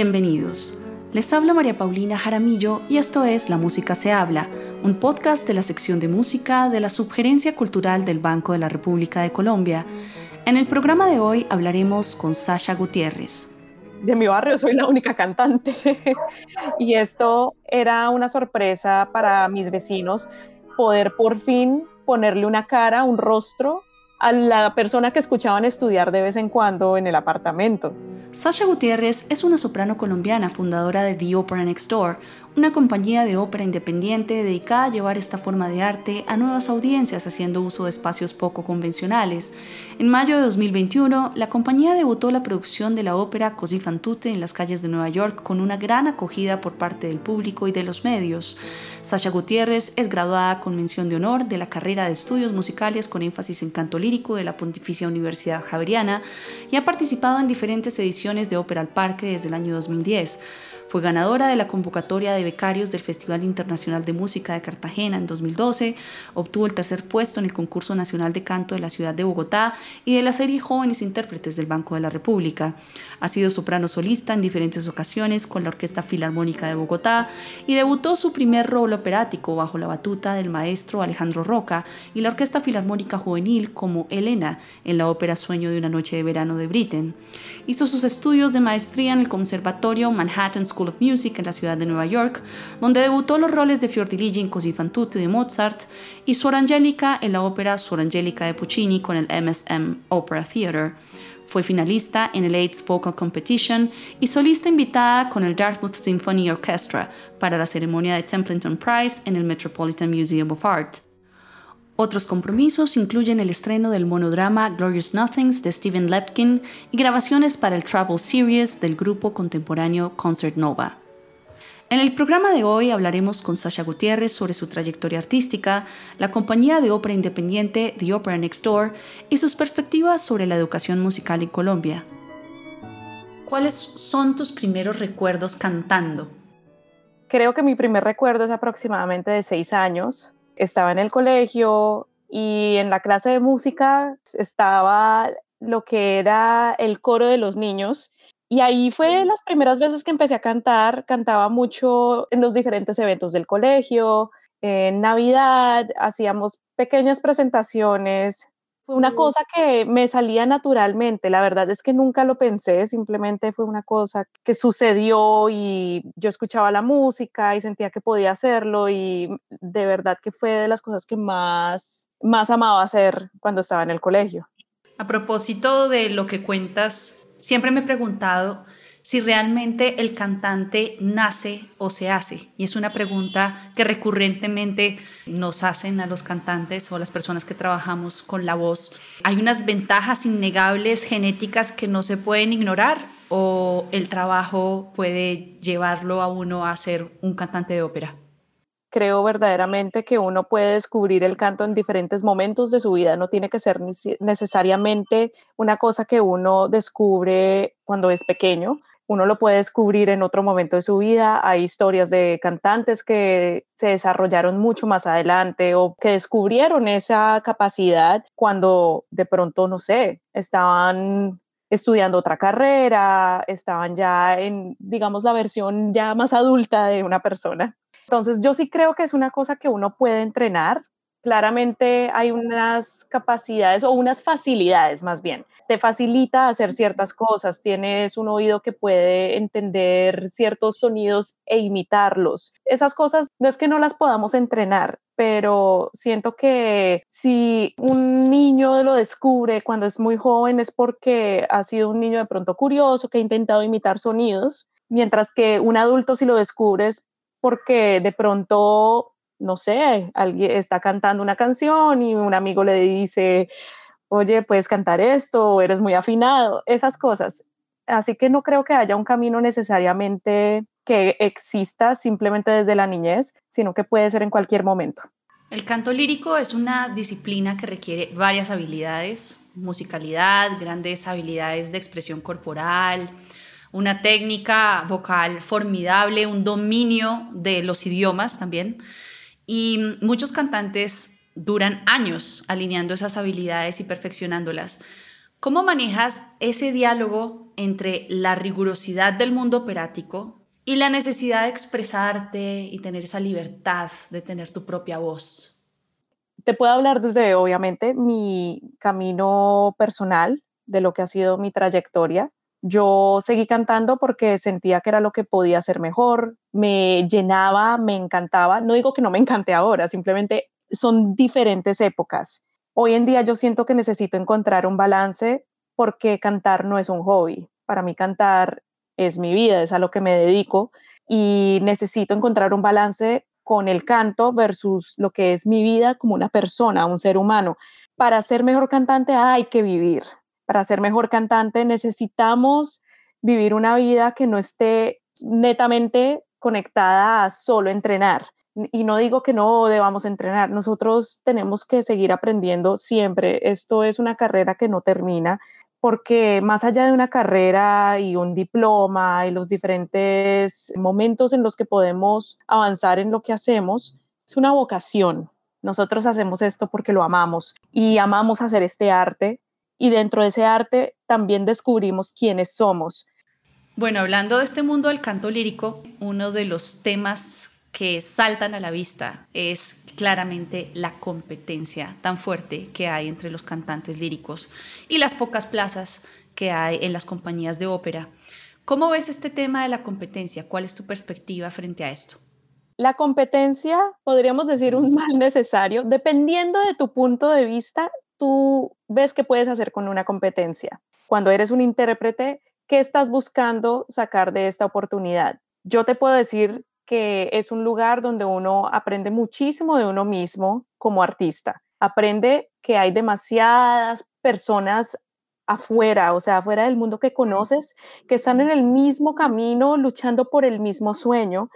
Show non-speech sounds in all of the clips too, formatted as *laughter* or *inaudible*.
Bienvenidos. Les habla María Paulina Jaramillo y esto es La Música se habla, un podcast de la sección de música de la Subgerencia Cultural del Banco de la República de Colombia. En el programa de hoy hablaremos con Sasha Gutiérrez. De mi barrio soy la única cantante *laughs* y esto era una sorpresa para mis vecinos poder por fin ponerle una cara, un rostro a la persona que escuchaban estudiar de vez en cuando en el apartamento. Sasha Gutiérrez es una soprano colombiana fundadora de The Opera Next Door, una compañía de ópera independiente dedicada a llevar esta forma de arte a nuevas audiencias haciendo uso de espacios poco convencionales. En mayo de 2021, la compañía debutó la producción de la ópera Così fan tutte en las calles de Nueva York con una gran acogida por parte del público y de los medios. Sasha Gutiérrez es graduada con mención de honor de la carrera de estudios musicales con énfasis en canto lírico de la Pontificia Universidad Javeriana y ha participado en diferentes ediciones de Ópera al Parque desde el año 2010. Fue ganadora de la convocatoria de becarios del Festival Internacional de Música de Cartagena en 2012, obtuvo el tercer puesto en el Concurso Nacional de Canto de la ciudad de Bogotá y de la serie Jóvenes Intérpretes del Banco de la República. Ha sido soprano solista en diferentes ocasiones con la Orquesta Filarmónica de Bogotá y debutó su primer rol operático bajo la batuta del maestro Alejandro Roca y la Orquesta Filarmónica Juvenil como Elena en la ópera Sueño de una noche de verano de Britten. Hizo sus estudios de maestría en el Conservatorio Manhattan School School of Music en la ciudad de Nueva York, donde debutó los roles de Fiordiligi en Così fan tutte de Mozart y Suor Angelica en la ópera Suor Angelica de Puccini con el MSM Opera Theatre. Fue finalista en el AIDS Vocal Competition y solista invitada con el Dartmouth Symphony Orchestra para la ceremonia de Templeton Prize en el Metropolitan Museum of Art. Otros compromisos incluyen el estreno del monodrama Glorious Nothings de Stephen Lepkin y grabaciones para el Travel Series del grupo contemporáneo Concert Nova. En el programa de hoy hablaremos con Sasha Gutiérrez sobre su trayectoria artística, la compañía de ópera independiente The Opera Next Door y sus perspectivas sobre la educación musical en Colombia. ¿Cuáles son tus primeros recuerdos cantando? Creo que mi primer recuerdo es aproximadamente de seis años estaba en el colegio y en la clase de música estaba lo que era el coro de los niños. Y ahí fue las primeras veces que empecé a cantar. Cantaba mucho en los diferentes eventos del colegio. En Navidad hacíamos pequeñas presentaciones fue una cosa que me salía naturalmente. La verdad es que nunca lo pensé, simplemente fue una cosa que sucedió y yo escuchaba la música y sentía que podía hacerlo y de verdad que fue de las cosas que más, más amaba hacer cuando estaba en el colegio. A propósito de lo que cuentas, siempre me he preguntado si realmente el cantante nace o se hace. Y es una pregunta que recurrentemente nos hacen a los cantantes o a las personas que trabajamos con la voz. ¿Hay unas ventajas innegables genéticas que no se pueden ignorar o el trabajo puede llevarlo a uno a ser un cantante de ópera? creo verdaderamente que uno puede descubrir el canto en diferentes momentos de su vida. No tiene que ser necesariamente una cosa que uno descubre cuando es pequeño uno lo puede descubrir en otro momento de su vida. Hay historias de cantantes que se desarrollaron mucho más adelante o que descubrieron esa capacidad cuando de pronto, no sé, estaban estudiando otra carrera, estaban ya en, digamos, la versión ya más adulta de una persona. Entonces, yo sí creo que es una cosa que uno puede entrenar. Claramente hay unas capacidades o unas facilidades más bien te facilita hacer ciertas cosas, tienes un oído que puede entender ciertos sonidos e imitarlos. Esas cosas no es que no las podamos entrenar, pero siento que si un niño lo descubre cuando es muy joven es porque ha sido un niño de pronto curioso que ha intentado imitar sonidos, mientras que un adulto si lo descubres porque de pronto no sé, alguien está cantando una canción y un amigo le dice, oye, puedes cantar esto, eres muy afinado, esas cosas. Así que no creo que haya un camino necesariamente que exista simplemente desde la niñez, sino que puede ser en cualquier momento. El canto lírico es una disciplina que requiere varias habilidades, musicalidad, grandes habilidades de expresión corporal, una técnica vocal formidable, un dominio de los idiomas también. Y muchos cantantes duran años alineando esas habilidades y perfeccionándolas. ¿Cómo manejas ese diálogo entre la rigurosidad del mundo operático y la necesidad de expresarte y tener esa libertad de tener tu propia voz? Te puedo hablar desde, obviamente, mi camino personal, de lo que ha sido mi trayectoria. Yo seguí cantando porque sentía que era lo que podía hacer mejor, me llenaba, me encantaba. No digo que no me encante ahora, simplemente son diferentes épocas. Hoy en día yo siento que necesito encontrar un balance porque cantar no es un hobby. Para mí cantar es mi vida, es a lo que me dedico y necesito encontrar un balance con el canto versus lo que es mi vida como una persona, un ser humano. Para ser mejor cantante hay que vivir. Para ser mejor cantante necesitamos vivir una vida que no esté netamente conectada a solo entrenar. Y no digo que no debamos entrenar, nosotros tenemos que seguir aprendiendo siempre. Esto es una carrera que no termina porque más allá de una carrera y un diploma y los diferentes momentos en los que podemos avanzar en lo que hacemos, es una vocación. Nosotros hacemos esto porque lo amamos y amamos hacer este arte y dentro de ese arte también descubrimos quiénes somos. Bueno, hablando de este mundo del canto lírico, uno de los temas que saltan a la vista es claramente la competencia tan fuerte que hay entre los cantantes líricos y las pocas plazas que hay en las compañías de ópera. ¿Cómo ves este tema de la competencia? ¿Cuál es tu perspectiva frente a esto? La competencia, podríamos decir, un mal necesario. Dependiendo de tu punto de vista, tú ves qué puedes hacer con una competencia. Cuando eres un intérprete, ¿qué estás buscando sacar de esta oportunidad? Yo te puedo decir que es un lugar donde uno aprende muchísimo de uno mismo como artista. Aprende que hay demasiadas personas afuera, o sea, afuera del mundo que conoces, que están en el mismo camino, luchando por el mismo sueño.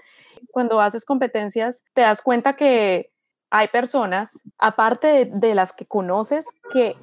Cuando haces competencias, te das cuenta que hay personas, aparte de, las que conoces, que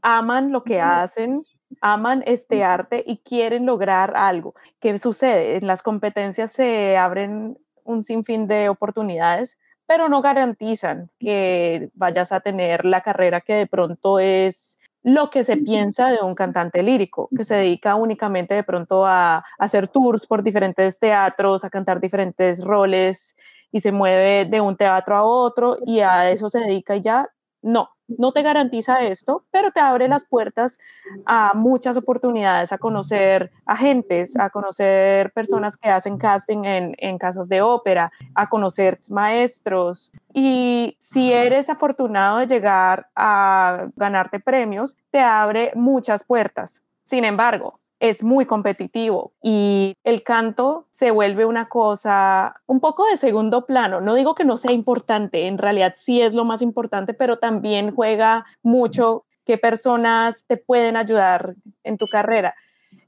aman lo que hacen, aman este arte y quieren lograr algo. ¿Qué sucede? En las competencias se abren un sinfín de oportunidades, pero no garantizan que vayas a tener la carrera que de pronto es lo que se piensa de un cantante lírico, que se dedica únicamente de pronto a, hacer tours por diferentes teatros, a cantar diferentes roles y se mueve de un teatro a otro y a eso se dedica y ya. No, no te garantiza esto, pero te abre las puertas a muchas oportunidades, a conocer agentes, a conocer personas que hacen casting en, casas de ópera, a conocer maestros. Y si eres afortunado de llegar a ganarte premios, te abre muchas puertas. Sin embargo, es muy competitivo y el canto se vuelve una cosa un poco de segundo plano. No digo que no sea importante, en realidad sí es lo más importante, pero también juega mucho qué personas te pueden ayudar en tu carrera.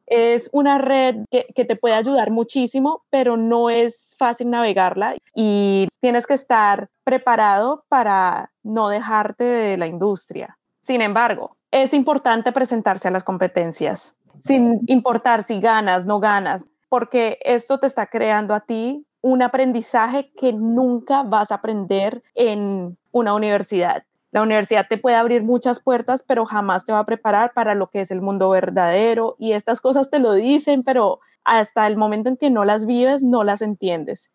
Es una red que, que te puede ayudar muchísimo, pero no es fácil navegarla y tienes que estar preparado para no dejarte de la industria. Sin embargo, es importante presentarse a las competencias sin importar si ganas, no ganas, porque esto te está creando a ti un aprendizaje que nunca vas a aprender en una universidad. La universidad te puede abrir muchas puertas, pero jamás te va a preparar para lo que es el mundo verdadero y estas cosas te lo dicen, pero hasta el momento en que no las vives, no las entiendes.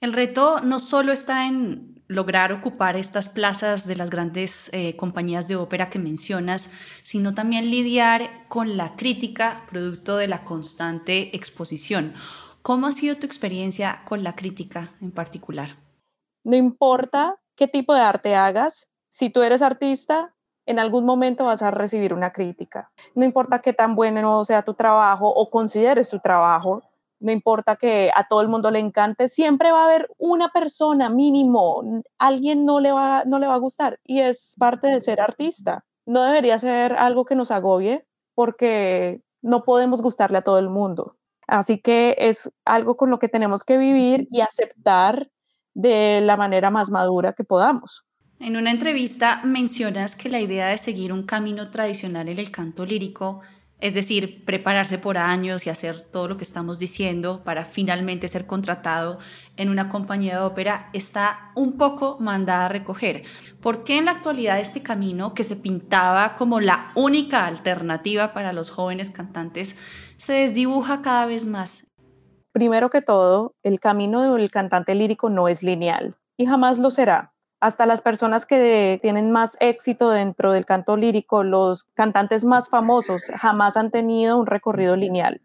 El reto no solo está en lograr ocupar estas plazas de las grandes eh, compañías de ópera que mencionas, sino también lidiar con la crítica producto de la constante exposición. ¿Cómo ha sido tu experiencia con la crítica en particular? No importa qué tipo de arte hagas, si tú eres artista, en algún momento vas a recibir una crítica. No importa qué tan bueno sea tu trabajo o consideres tu trabajo, no importa que a todo el mundo le encante, siempre va a haber una persona mínimo, alguien no le va, no le va a gustar y es parte de ser artista. No debería ser algo que nos agobie porque no podemos gustarle a todo el mundo. Así que es algo con lo que tenemos que vivir y aceptar de la manera más madura que podamos. En una entrevista mencionas que la idea de seguir un camino tradicional en el canto lírico es decir, prepararse por años y hacer todo lo que estamos diciendo para finalmente ser contratado en una compañía de ópera, está un poco mandada a recoger. ¿Por qué en la actualidad este camino que se pintaba como la única alternativa para los jóvenes cantantes se desdibuja cada vez más? Primero que todo, el camino del cantante lírico no es lineal y jamás lo será hasta las personas que tienen más éxito dentro del canto lírico, los cantantes más famosos, jamás han tenido un recorrido lineal.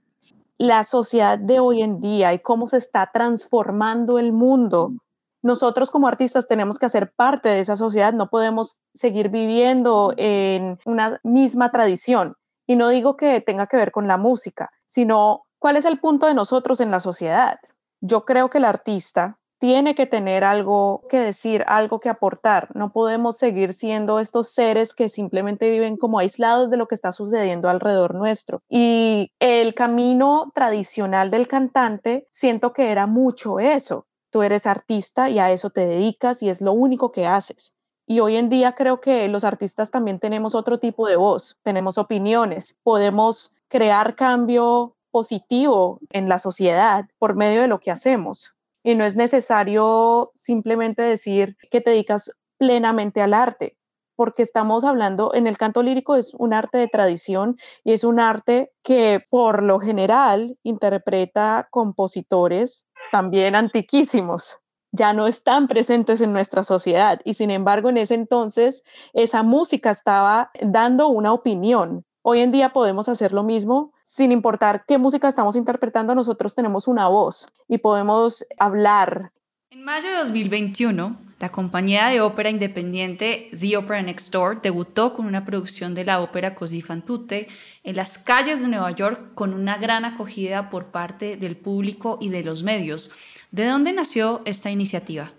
La sociedad de hoy en día y cómo se está transformando el mundo, nosotros como artistas tenemos que hacer parte de esa sociedad, no podemos seguir viviendo en una misma tradición. Y no digo que tenga que ver con la música, sino cuál es el punto de nosotros en la sociedad. Yo creo que el artista tiene que tener algo que decir, algo que aportar. No podemos seguir siendo estos seres que simplemente viven como aislados de lo que está sucediendo alrededor nuestro. Y el camino tradicional del cantante, siento que era mucho eso. Tú eres artista y a eso te dedicas y es lo único que haces. Y hoy en día creo que los artistas también tenemos otro tipo de voz, tenemos opiniones, podemos crear cambio positivo en la sociedad por medio de lo que hacemos y no es necesario simplemente decir que te dedicas plenamente al arte, porque estamos hablando, en el canto lírico es un arte de tradición y es un arte que por lo general interpreta compositores también antiquísimos, ya no están presentes en nuestra sociedad y sin embargo en ese entonces esa música estaba dando una opinión Hoy en día podemos hacer lo mismo sin importar qué música estamos interpretando, nosotros tenemos una voz y podemos hablar. En mayo de 2021, la compañía de ópera independiente The Opera Next Door debutó con una producción de la ópera Così fan tutte en las calles de Nueva York con una gran acogida por parte del público y de los medios. ¿De dónde nació esta iniciativa?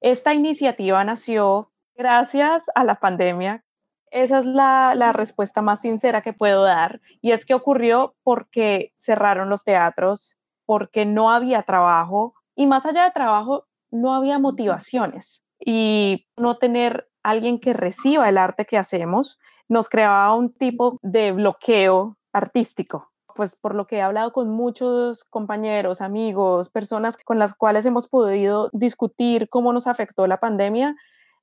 Esta iniciativa nació gracias a la pandemia esa es la, respuesta más sincera que puedo dar. Y es que ocurrió porque cerraron los teatros, porque no había trabajo y más allá de trabajo, no había motivaciones. Y no tener alguien que reciba el arte que hacemos nos creaba un tipo de bloqueo artístico. Pues por lo que he hablado con muchos compañeros, amigos, personas con las cuales hemos podido discutir cómo nos afectó la pandemia,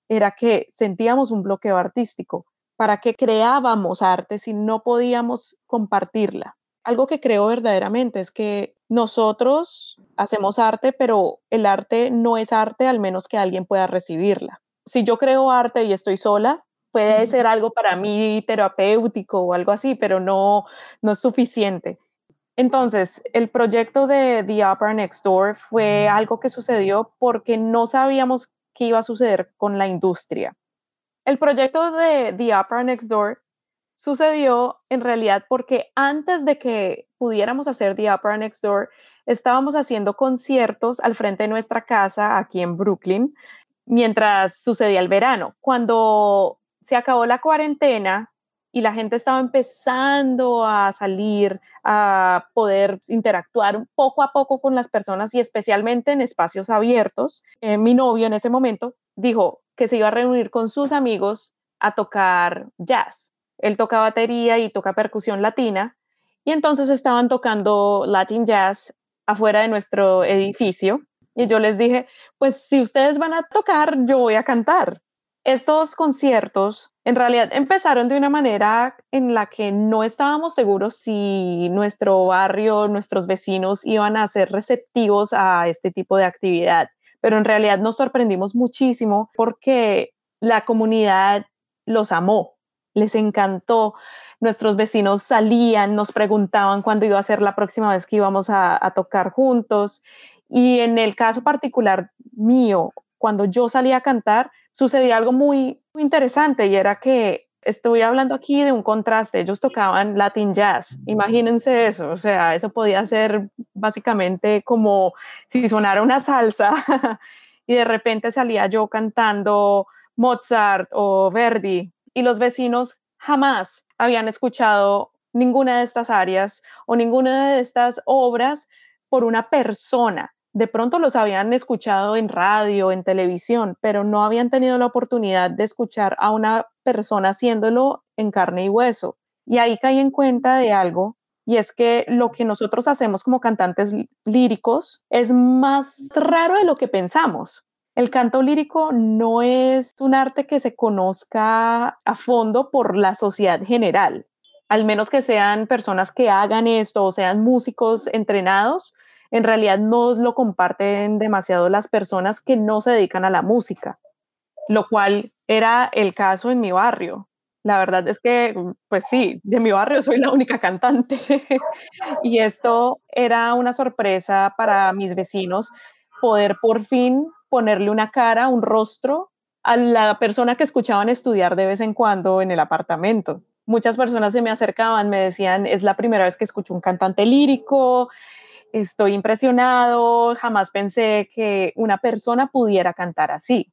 era que sentíamos un bloqueo artístico para qué creábamos arte si no podíamos compartirla. Algo que creo verdaderamente es que nosotros hacemos arte, pero el arte no es arte al menos que alguien pueda recibirla. Si yo creo arte y estoy sola, puede ser algo para mí terapéutico o algo así, pero no, no es suficiente. Entonces, el proyecto de The Opera Next Door fue algo que sucedió porque no sabíamos qué iba a suceder con la industria. El proyecto de The Opera Next Door sucedió en realidad porque antes de que pudiéramos hacer The Opera Next Door, estábamos haciendo conciertos al frente de nuestra casa aquí en Brooklyn mientras sucedía el verano. Cuando se acabó la cuarentena y la gente estaba empezando a salir, a poder interactuar poco a poco con las personas y especialmente en espacios abiertos, eh, mi novio en ese momento dijo, que se iba a reunir con sus amigos a tocar jazz. Él toca batería y toca percusión latina y entonces estaban tocando Latin Jazz afuera de nuestro edificio y yo les dije, pues si ustedes van a tocar, yo voy a cantar. Estos conciertos en realidad empezaron de una manera en la que no estábamos seguros si nuestro barrio, nuestros vecinos iban a ser receptivos a este tipo de actividad pero en realidad nos sorprendimos muchísimo porque la comunidad los amó, les encantó. Nuestros vecinos salían, nos preguntaban cuándo iba a ser la próxima vez que íbamos a, tocar juntos. Y en el caso particular mío, cuando yo salía a cantar, sucedía algo muy, muy interesante y era que Estoy hablando aquí de un contraste. Ellos tocaban Latin jazz. Imagínense eso. O sea, eso podía ser básicamente como si sonara una salsa *laughs* y de repente salía yo cantando Mozart o Verdi y los vecinos jamás habían escuchado ninguna de estas áreas o ninguna de estas obras por una persona de pronto los habían escuchado en radio, en televisión, pero no habían tenido la oportunidad de escuchar a una persona haciéndolo en carne y hueso. Y ahí caí en cuenta de algo y es que lo que nosotros hacemos como cantantes líricos es más raro de lo que pensamos. El canto lírico no es un arte que se conozca a fondo por la sociedad general, al menos que sean personas que hagan esto o sean músicos entrenados, en realidad no lo comparten demasiado las personas que no se dedican a la música, lo cual era el caso en mi barrio. La verdad es que, pues sí, de mi barrio soy la única cantante *laughs* y esto era una sorpresa para mis vecinos poder por fin ponerle una cara, un rostro a la persona que escuchaban estudiar de vez en cuando en el apartamento. Muchas personas se me acercaban, me decían, es la primera vez que escucho un cantante lírico, estoy impresionado, jamás pensé que una persona pudiera cantar así.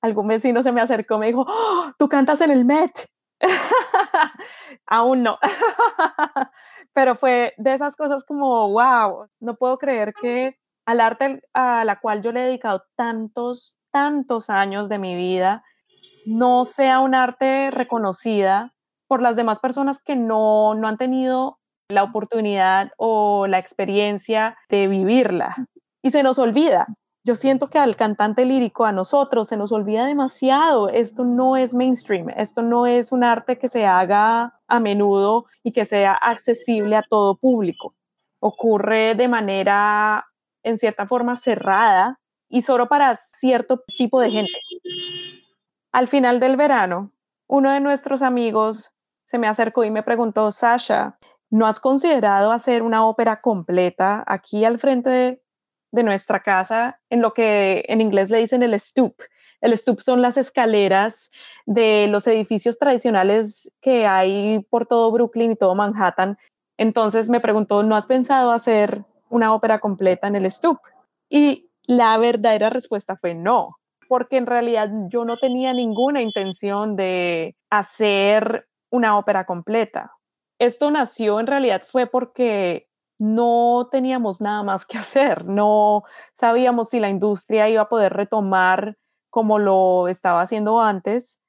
Algún vecino se me acercó y me dijo, ¡Oh, tú cantas en el Met. *laughs* Aún no. *laughs* Pero fue de esas cosas como, wow, no puedo creer que al arte a la cual yo le he dedicado tantos, tantos años de mi vida, no sea un arte reconocida por las demás personas que no, no han tenido la oportunidad o la experiencia de vivirla. Y se nos olvida, yo siento que al cantante lírico, a nosotros, se nos olvida demasiado. Esto no es mainstream, esto no es un arte que se haga a menudo y que sea accesible a todo público. Ocurre de manera, en cierta forma, cerrada y solo para cierto tipo de gente. Al final del verano, uno de nuestros amigos se me acercó y me preguntó, Sasha, ¿no has considerado hacer una ópera completa aquí al frente de nuestra casa en lo que en inglés le dicen el stoop. El stoop son las escaleras de los edificios tradicionales que hay por todo Brooklyn y todo Manhattan. Entonces me preguntó, ¿no has pensado hacer una ópera completa en el stoop? Y la verdadera respuesta fue no, porque en realidad yo no tenía ninguna intención de hacer una ópera completa. Esto nació en realidad fue porque no teníamos nada más que *laughs* hacer, no sabíamos si la industria iba a poder retomar como lo estaba haciendo antes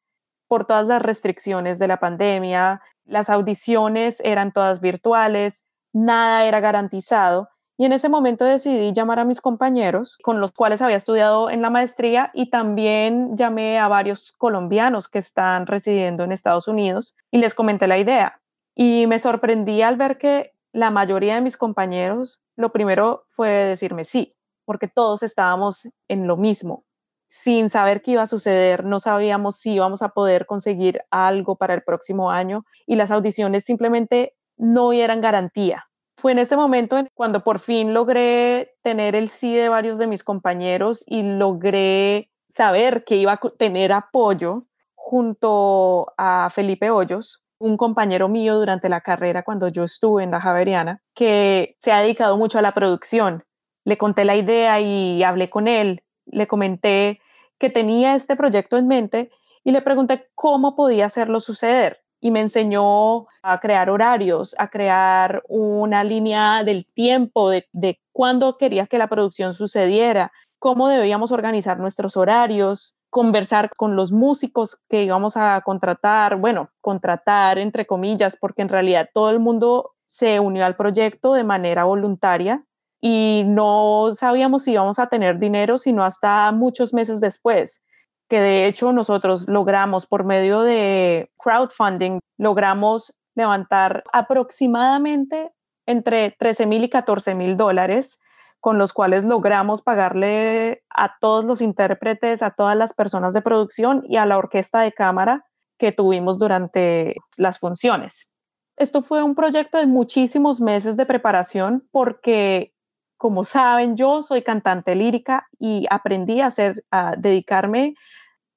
por todas las restricciones de la pandemia, las audiciones eran todas virtuales, nada era garantizado. Y en ese momento decidí llamar a mis compañeros con los cuales había estudiado en la maestría y también llamé a varios colombianos que están residiendo en Estados Unidos y les comenté la idea. Y me sorprendí al ver que la mayoría de mis compañeros, lo primero fue decirme sí, porque todos estábamos en lo mismo, sin saber qué iba a suceder, no sabíamos si íbamos a poder conseguir algo para el próximo año y las audiciones simplemente no eran garantía. Fue en este momento cuando por fin logré tener el sí de varios de mis compañeros y logré saber que iba a tener apoyo junto a Felipe Hoyos, un compañero mío durante la carrera cuando yo estuve en la Javeriana, que se ha dedicado mucho a la producción. Le conté la idea y hablé con él, le comenté que tenía este proyecto en mente y le pregunté cómo podía hacerlo suceder. Y me enseñó a crear horarios, a crear una línea del tiempo, de, de cuándo quería que la producción sucediera, cómo debíamos organizar nuestros horarios, conversar con los músicos que íbamos a contratar, bueno, contratar entre comillas, porque en realidad todo el mundo se unió al proyecto de manera voluntaria y no sabíamos si íbamos a tener dinero sino hasta muchos meses después, que de hecho nosotros logramos por medio de crowdfunding, logramos levantar aproximadamente entre 13 mil y 14 mil dólares con los cuales logramos pagarle a todos los intérpretes, a todas las personas de producción y a la orquesta de cámara que tuvimos durante las funciones. Esto fue un proyecto de muchísimos meses de preparación porque, como saben, yo soy cantante lírica y aprendí a, hacer, a dedicarme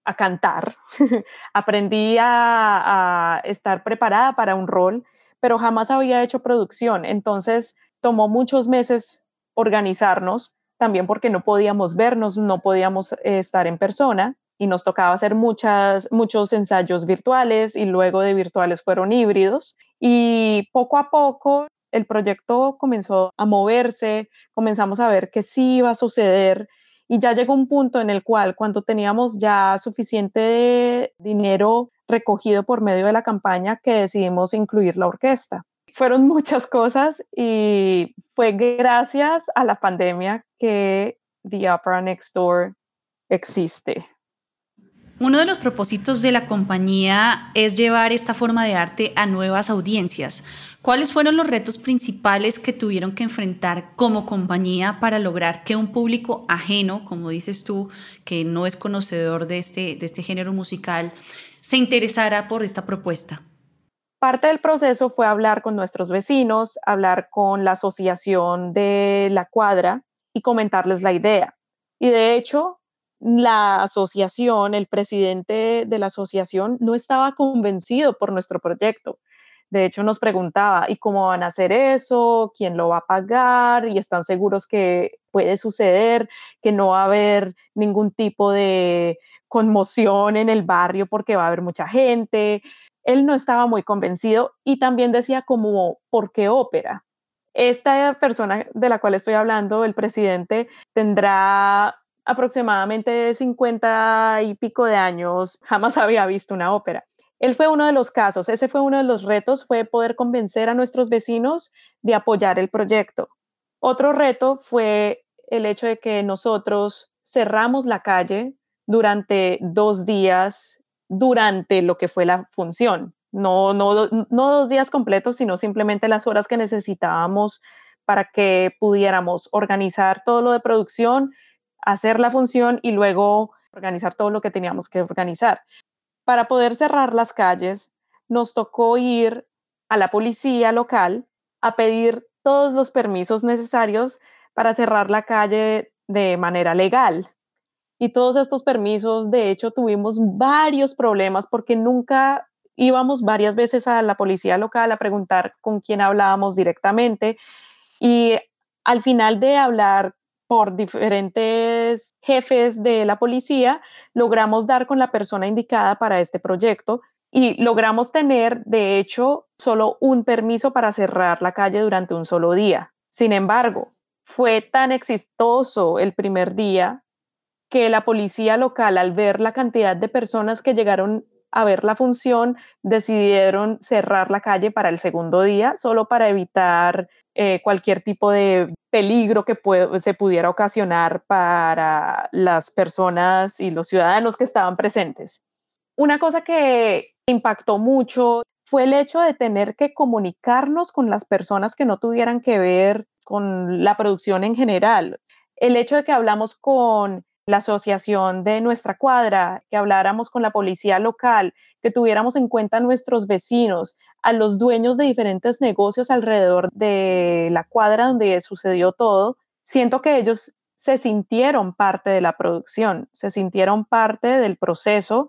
a cantar. *laughs* aprendí a, a estar preparada para un rol, pero jamás había hecho producción. Entonces, tomó muchos meses organizarnos, también porque no podíamos vernos, no podíamos eh, estar en persona y nos tocaba hacer muchas, muchos ensayos virtuales y luego de virtuales fueron híbridos y poco a poco el proyecto comenzó a moverse, comenzamos a ver que sí iba a suceder y ya llegó un punto en el cual cuando teníamos ya suficiente dinero recogido por medio de la campaña que decidimos incluir la orquesta. Fueron muchas cosas y fue gracias a la pandemia que The Opera Next Door existe. Uno de los propósitos de la compañía es llevar esta forma de arte a nuevas audiencias. ¿Cuáles fueron los retos principales que tuvieron que enfrentar como compañía para lograr que un público ajeno, como dices tú, que no es conocedor de este, de este género musical, se interesara por esta propuesta? Parte del proceso fue hablar con nuestros vecinos, hablar con la asociación de la cuadra y comentarles la idea. Y de hecho, la asociación, el presidente de la asociación no estaba convencido por nuestro proyecto. De hecho, nos preguntaba, ¿y cómo van a hacer eso? ¿Quién lo va a pagar? ¿Y están seguros que puede suceder, que no va a haber ningún tipo de conmoción en el barrio porque va a haber mucha gente? Él no estaba muy convencido y también decía como, ¿por qué ópera? Esta persona de la cual estoy hablando, el presidente, tendrá aproximadamente 50 y pico de años, jamás *laughs* había visto una ópera. Él fue uno de los casos, ese fue uno de los retos, fue poder convencer a nuestros vecinos de apoyar el proyecto. Otro reto fue el hecho de que nosotros cerramos la calle durante dos días, durante lo que fue la función. No, no, no dos días completos, sino simplemente las horas que necesitábamos para que pudiéramos organizar todo lo de producción hacer la función y luego organizar todo lo que teníamos que organizar. Para poder cerrar las calles, nos tocó ir a la policía local a pedir todos los permisos necesarios para cerrar la calle de manera legal. Y todos estos permisos, de hecho, tuvimos varios problemas porque nunca íbamos varias veces a la policía local a preguntar con quién hablábamos directamente. Y al final de hablar por diferentes jefes de la policía, logramos dar con la persona indicada para este proyecto y logramos tener, de hecho, solo un permiso para cerrar la calle durante un solo día. Sin embargo, fue tan exitoso el primer día que la policía local, al ver la cantidad de personas que llegaron a ver la función, decidieron cerrar la calle para el segundo día, solo para evitar eh, cualquier tipo de peligro que se pudiera ocasionar para las personas y los ciudadanos que estaban presentes. Una cosa que impactó mucho fue el hecho de tener que comunicarnos con las personas que no tuvieran que ver con la producción en general. El hecho de que hablamos con la asociación de nuestra cuadra, que habláramos con la policía local, que tuviéramos en cuenta a nuestros vecinos, a los dueños de diferentes negocios alrededor de la cuadra donde sucedió todo, siento que ellos se sintieron parte de la producción, se sintieron parte del proceso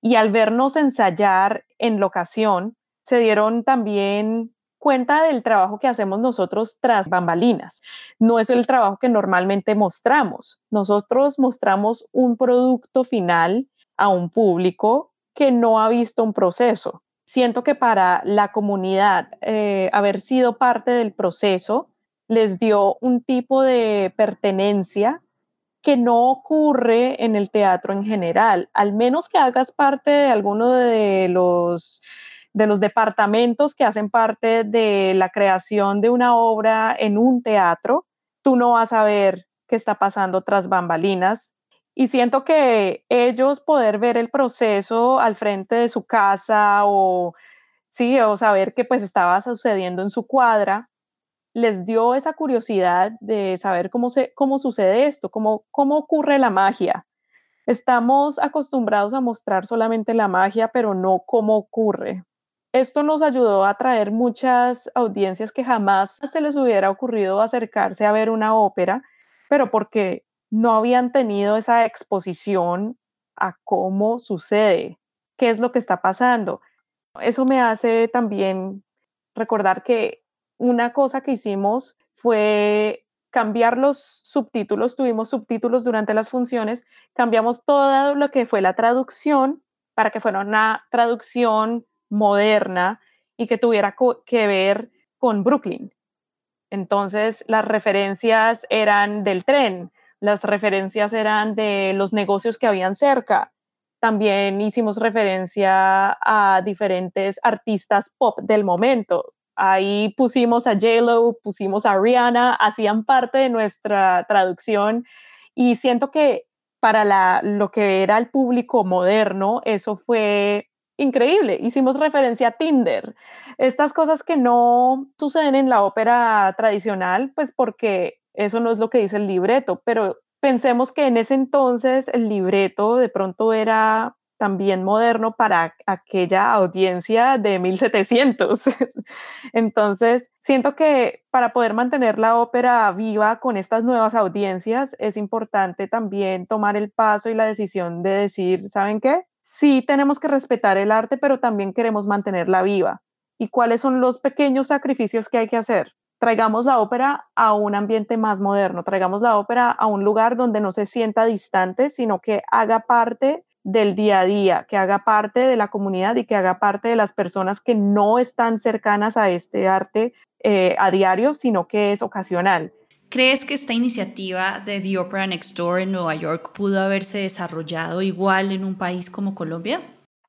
y al vernos ensayar en locación, se dieron también cuenta del trabajo que hacemos nosotros tras bambalinas. No es el trabajo que normalmente mostramos. Nosotros mostramos un producto final a un público que no ha visto un proceso. Siento que para la comunidad eh, haber sido parte del proceso les dio un tipo de pertenencia que no ocurre en el teatro en general, al menos que hagas parte de alguno de los de los departamentos que hacen parte de la creación de una obra en un teatro, tú no vas a ver qué está pasando tras bambalinas. Y siento que ellos poder ver el proceso al frente de su casa o sí, o saber qué pues estaba sucediendo en su cuadra, les dio esa curiosidad de saber cómo, se, cómo sucede esto, cómo, cómo ocurre la magia. Estamos acostumbrados a mostrar solamente la magia, pero no cómo ocurre. Esto nos ayudó a atraer muchas audiencias que jamás se les hubiera ocurrido acercarse a ver una ópera, pero porque no habían tenido esa exposición a cómo sucede, qué es lo que está pasando. Eso me hace también recordar que una cosa que hicimos fue cambiar los subtítulos, tuvimos subtítulos durante las funciones, cambiamos todo lo que fue la traducción para que fuera una traducción moderna y que tuviera que ver con Brooklyn. Entonces, las referencias eran del tren, las referencias eran de los negocios que habían cerca. también hicimos referencia a diferentes artistas pop del momento. Ahí pusimos a J-Lo, pusimos a Rihanna, hacían parte de nuestra traducción y siento que para lo que era el público moderno, eso fue increíble. Hicimos referencia a Tinder. Estas cosas que no suceden en la ópera tradicional, pues porque eso no es lo que dice el libreto, pero pensemos que en ese entonces el libreto de pronto era también moderno para aquella audiencia de 1700. *laughs* Entonces, siento que para poder mantener la ópera viva con estas nuevas audiencias, es importante también tomar el paso y la decisión de decir, ¿saben qué? Sí tenemos que respetar el arte, pero también queremos mantenerla viva. ¿Y cuáles son los pequeños sacrificios que hay que hacer? traigamos la ópera a un ambiente más moderno, traigamos la ópera a un lugar donde no se sienta distante, sino que haga parte del día a día, que haga parte de la comunidad y que haga parte de las personas que no están cercanas a este arte eh, a diario, sino que es ocasional. ¿Crees que esta iniciativa de The Opera Next Door en Nueva York pudo haberse desarrollado igual en un país como Colombia?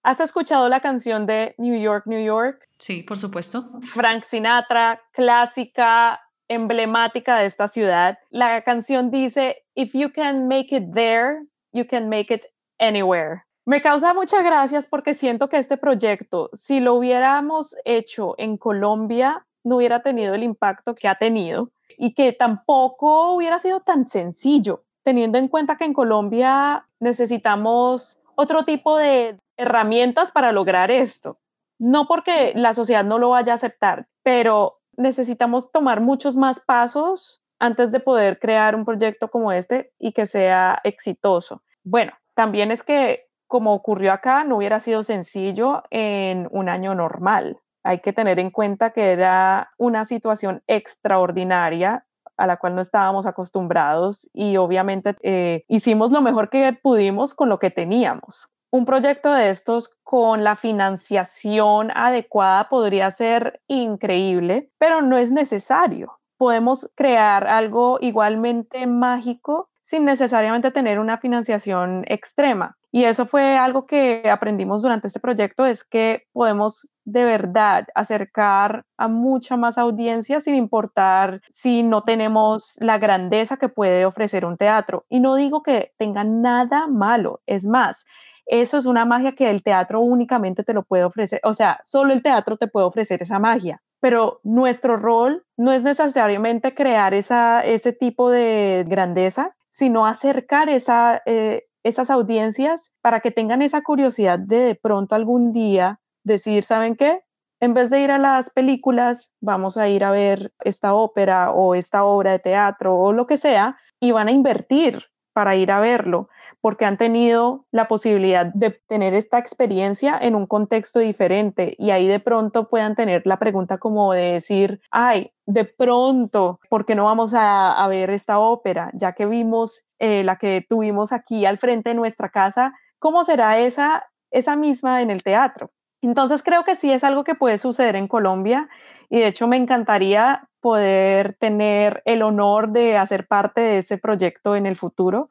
¿Has escuchado la canción de New York, New York? Sí, por supuesto. Frank Sinatra, clásica, emblemática de esta ciudad. La canción dice, If you can make it there, you can make it anywhere. Me causa muchas gracias porque siento que este proyecto, si lo hubiéramos hecho en Colombia, no hubiera tenido el impacto que ha tenido y que tampoco hubiera sido tan sencillo, teniendo en cuenta que en Colombia necesitamos otro tipo de herramientas para lograr esto. No porque la sociedad no lo vaya a aceptar, pero necesitamos tomar muchos más pasos antes de poder crear un proyecto como este y que sea exitoso. Bueno, también es que como ocurrió acá, no hubiera sido sencillo en un año normal. Hay que tener en cuenta que era una situación extraordinaria a la cual no estábamos acostumbrados y obviamente eh, hicimos lo mejor que pudimos con lo que teníamos un proyecto de estos con la financiación adecuada podría ser increíble, pero no es necesario. Podemos crear algo igualmente mágico sin necesariamente tener una financiación extrema. Y eso fue algo que aprendimos durante este proyecto, es que podemos de verdad acercar a mucha más audiencia sin importar si no tenemos la grandeza que puede ofrecer un teatro. Y no digo que tenga nada malo, es más, eso es una magia que el teatro únicamente te lo puede ofrecer, o sea, solo el teatro te puede ofrecer esa magia, pero nuestro rol no es necesariamente crear esa, ese tipo de grandeza, sino acercar esa, eh, esas audiencias para que tengan esa curiosidad de de pronto algún día decir, ¿saben qué? En vez de ir a las películas, vamos a ir a ver esta ópera o esta obra de teatro o lo que sea, y van a invertir para ir a verlo porque han tenido la posibilidad de tener esta experiencia en un contexto diferente y ahí de pronto puedan tener la pregunta como de decir, ay, de pronto, ¿por qué no vamos a, ver esta ópera? Ya que vimos eh, la que tuvimos aquí al frente de nuestra casa, ¿cómo será esa, esa misma en el teatro? Entonces creo que sí es algo que puede suceder en Colombia y de hecho me encantaría poder tener el honor de hacer parte de ese proyecto en el futuro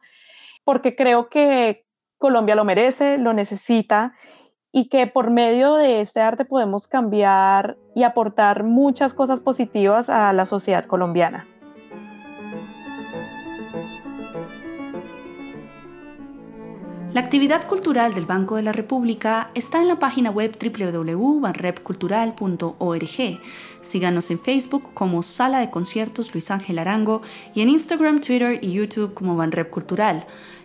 porque creo que Colombia lo merece, lo necesita y que por medio de este arte podemos cambiar y aportar muchas cosas positivas a la sociedad colombiana. La actividad cultural del Banco de la República está en la página web www.banrepcultural.org. Síganos en Facebook como Sala de Conciertos Luis Ángel Arango y en Instagram, Twitter y YouTube como Banrep Cultural.